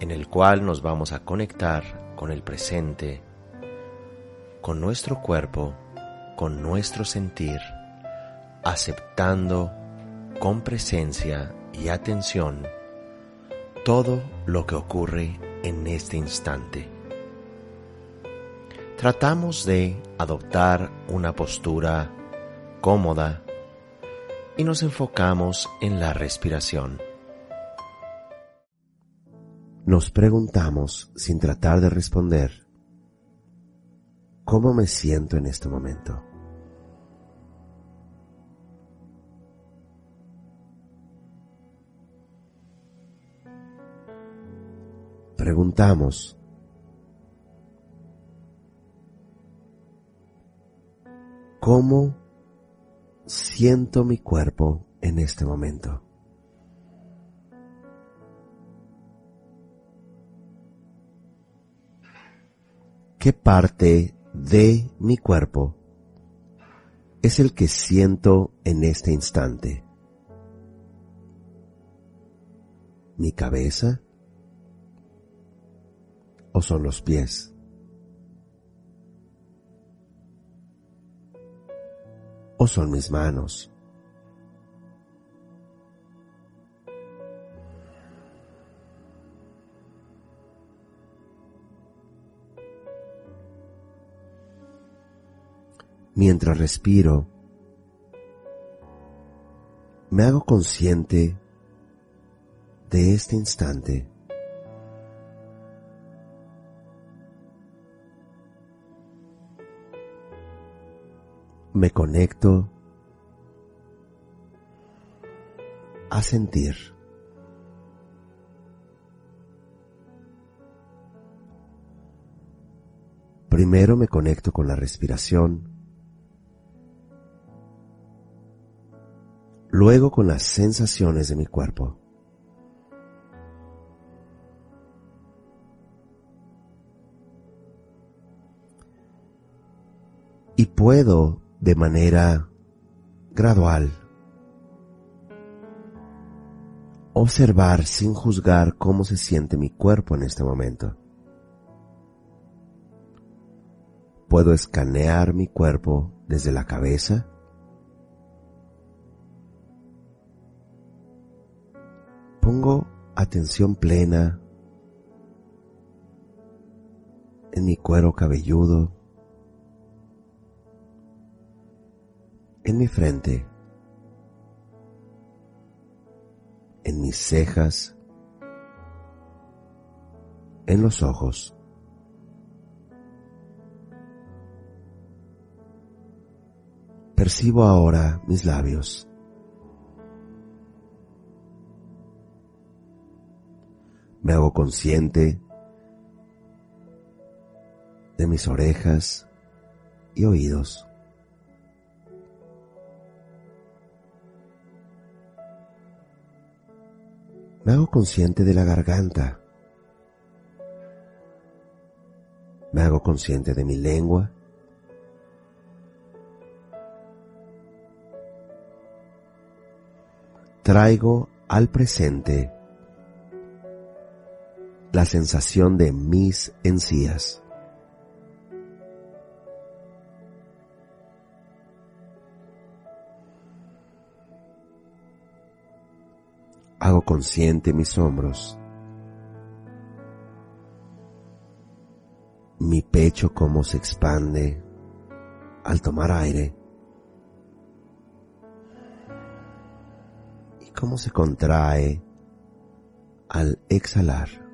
en el cual nos vamos a conectar con el presente, con nuestro cuerpo, con nuestro sentir, aceptando con presencia y atención todo lo que ocurre en este instante. Tratamos de adoptar una postura cómoda y nos enfocamos en la respiración. Nos preguntamos, sin tratar de responder, ¿cómo me siento en este momento? Preguntamos, ¿cómo siento mi cuerpo en este momento? ¿Qué parte de mi cuerpo es el que siento en este instante? ¿Mi cabeza? ¿O son los pies? ¿O son mis manos? Mientras respiro, me hago consciente de este instante. Me conecto a sentir. Primero me conecto con la respiración luego con las sensaciones de mi cuerpo. Y puedo de manera gradual observar sin juzgar cómo se siente mi cuerpo en este momento. Puedo escanear mi cuerpo desde la cabeza pongo atención plena en mi cuero cabelludo, en mi frente, en mis cejas, en los ojos. Percibo ahora mis labios. Me hago consciente de mis orejas y oídos. Me hago consciente de la garganta. Me hago consciente de mi lengua. Traigo al presente la sensación de mis encías. Hago consciente mis hombros, mi pecho cómo se expande al tomar aire y cómo se contrae al exhalar.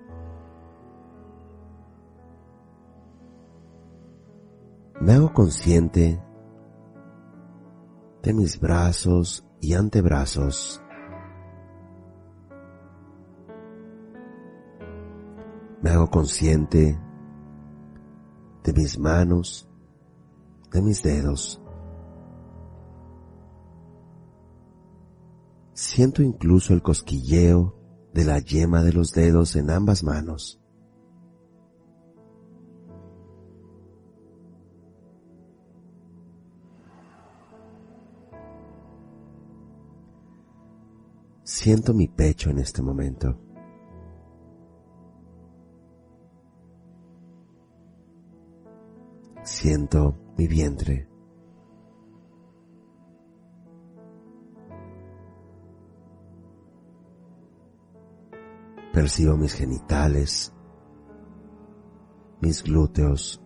Me hago consciente de mis brazos y antebrazos. Me hago consciente de mis manos, de mis dedos. Siento incluso el cosquilleo de la yema de los dedos en ambas manos. Siento mi pecho en este momento. Siento mi vientre. Percibo mis genitales, mis glúteos,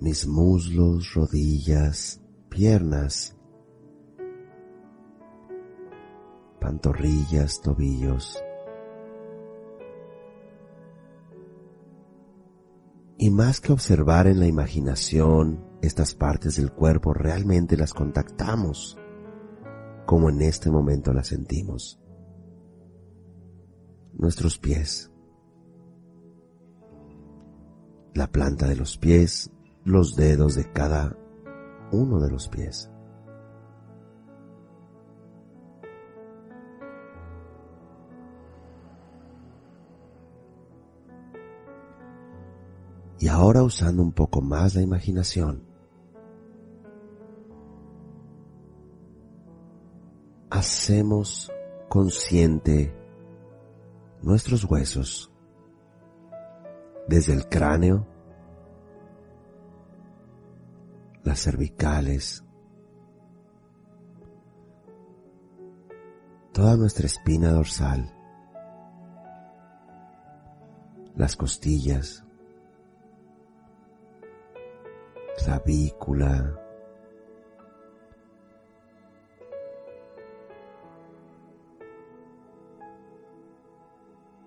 mis muslos, rodillas, piernas, pantorrillas, tobillos. Y más que observar en la imaginación estas partes del cuerpo, realmente las contactamos, como en este momento las sentimos. Nuestros pies, la planta de los pies, los dedos de cada uno de los pies. Y ahora usando un poco más la imaginación, hacemos consciente nuestros huesos desde el cráneo las cervicales, toda nuestra espina dorsal, las costillas, clavícula,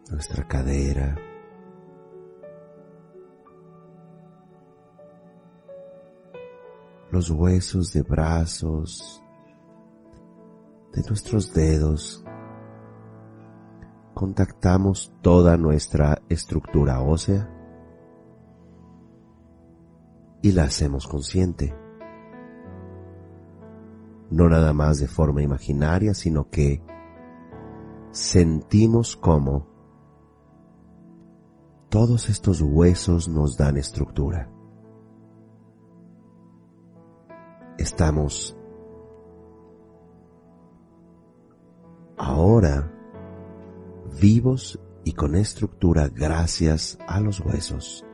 nuestra cadera, los huesos de brazos, de nuestros dedos, contactamos toda nuestra estructura ósea y la hacemos consciente. No nada más de forma imaginaria, sino que sentimos cómo todos estos huesos nos dan estructura. Estamos ahora vivos y con estructura gracias a los huesos.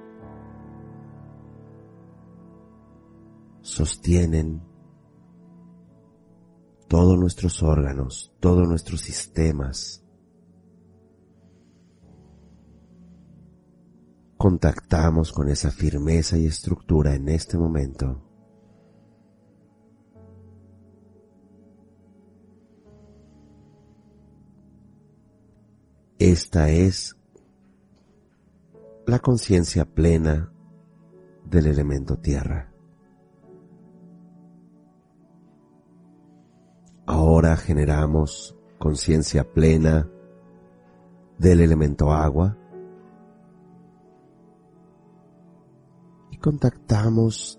Sostienen todos nuestros órganos, todos nuestros sistemas. Contactamos con esa firmeza y estructura en este momento. Esta es la conciencia plena del elemento tierra. Ahora generamos conciencia plena del elemento agua y contactamos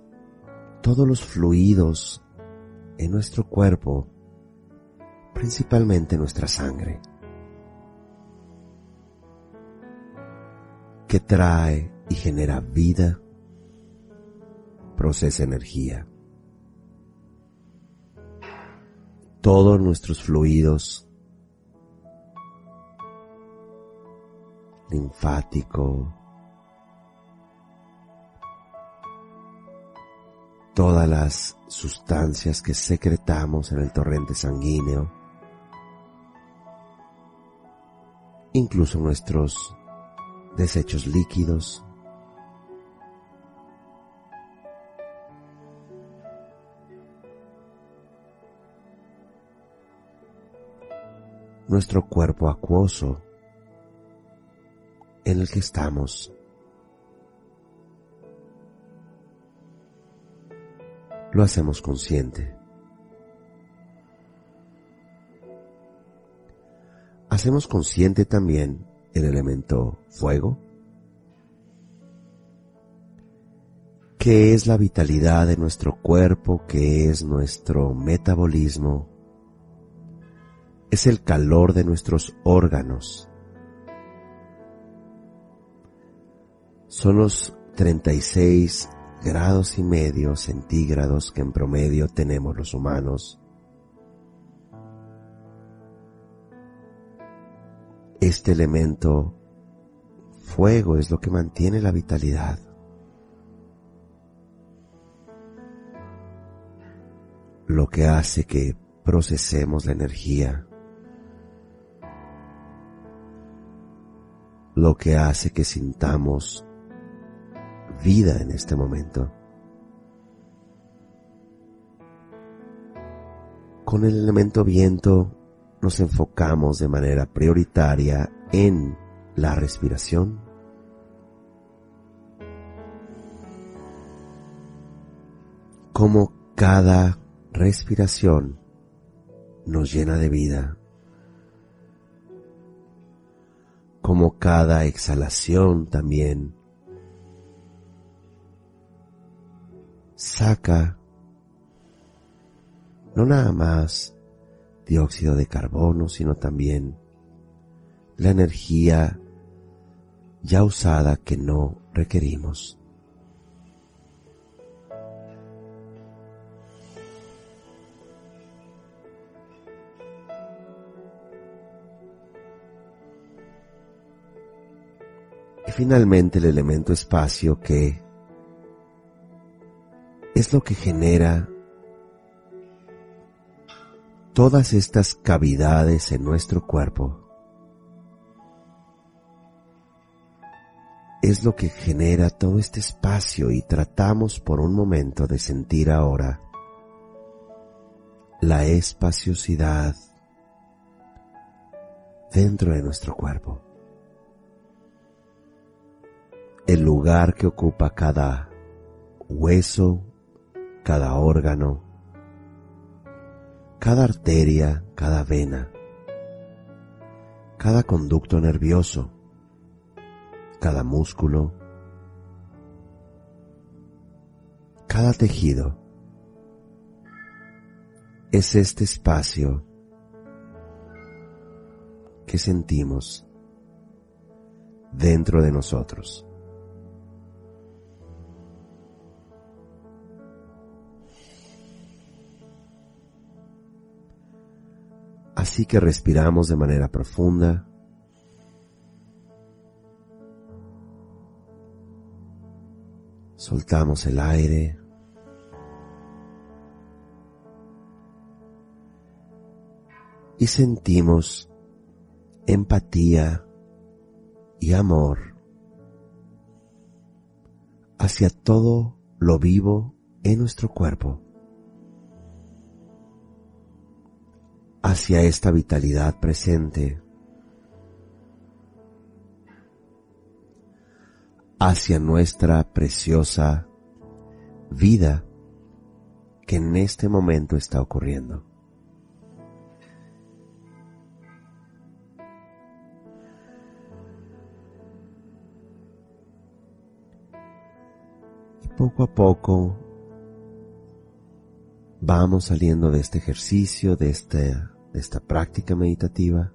todos los fluidos en nuestro cuerpo, principalmente nuestra sangre. Que trae y genera vida, procesa energía. Todos nuestros fluidos, linfático, todas las sustancias que secretamos en el torrente sanguíneo, incluso nuestros desechos líquidos, nuestro cuerpo acuoso en el que estamos. Lo hacemos consciente. hacemos consciente también el elemento fuego, que es la vitalidad de nuestro cuerpo, que es nuestro metabolismo, es el calor de nuestros órganos, son los 36 grados y medio centígrados que en promedio tenemos los humanos. Este elemento fuego es lo que mantiene la vitalidad. Lo que hace que procesemos la energía. Lo que hace que sintamos vida en este momento. Con el elemento viento nos enfocamos de manera prioritaria en la respiración. Como cada respiración nos llena de vida. Como cada exhalación también saca no nada más dióxido de carbono, sino también la energía ya usada que no requerimos. Y finalmente el elemento espacio que es lo que genera todas estas cavidades en nuestro cuerpo. Es lo que genera todo este espacio y tratamos por un momento de sentir ahora la espaciosidad dentro de nuestro cuerpo. El lugar que ocupa cada hueso, cada órgano, cada arteria, cada vena, cada conducto nervioso, cada músculo, cada tejido. Es este espacio que sentimos dentro de nosotros. Así que respiramos de manera profunda. Soltamos el aire. Y sentimos empatía y amor hacia todo lo vivo en nuestro cuerpo. Hacia esta vitalidad presente, hacia nuestra preciosa vida que en este momento está ocurriendo. Poco a poco vamos saliendo de este ejercicio, de esta, de esta práctica meditativa.